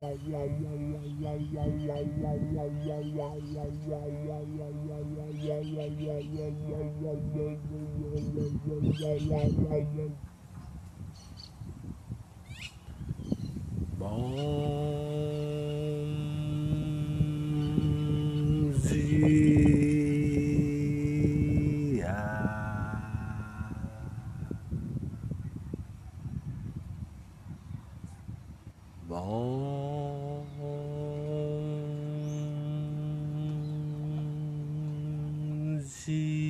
Bom dia. Bom see.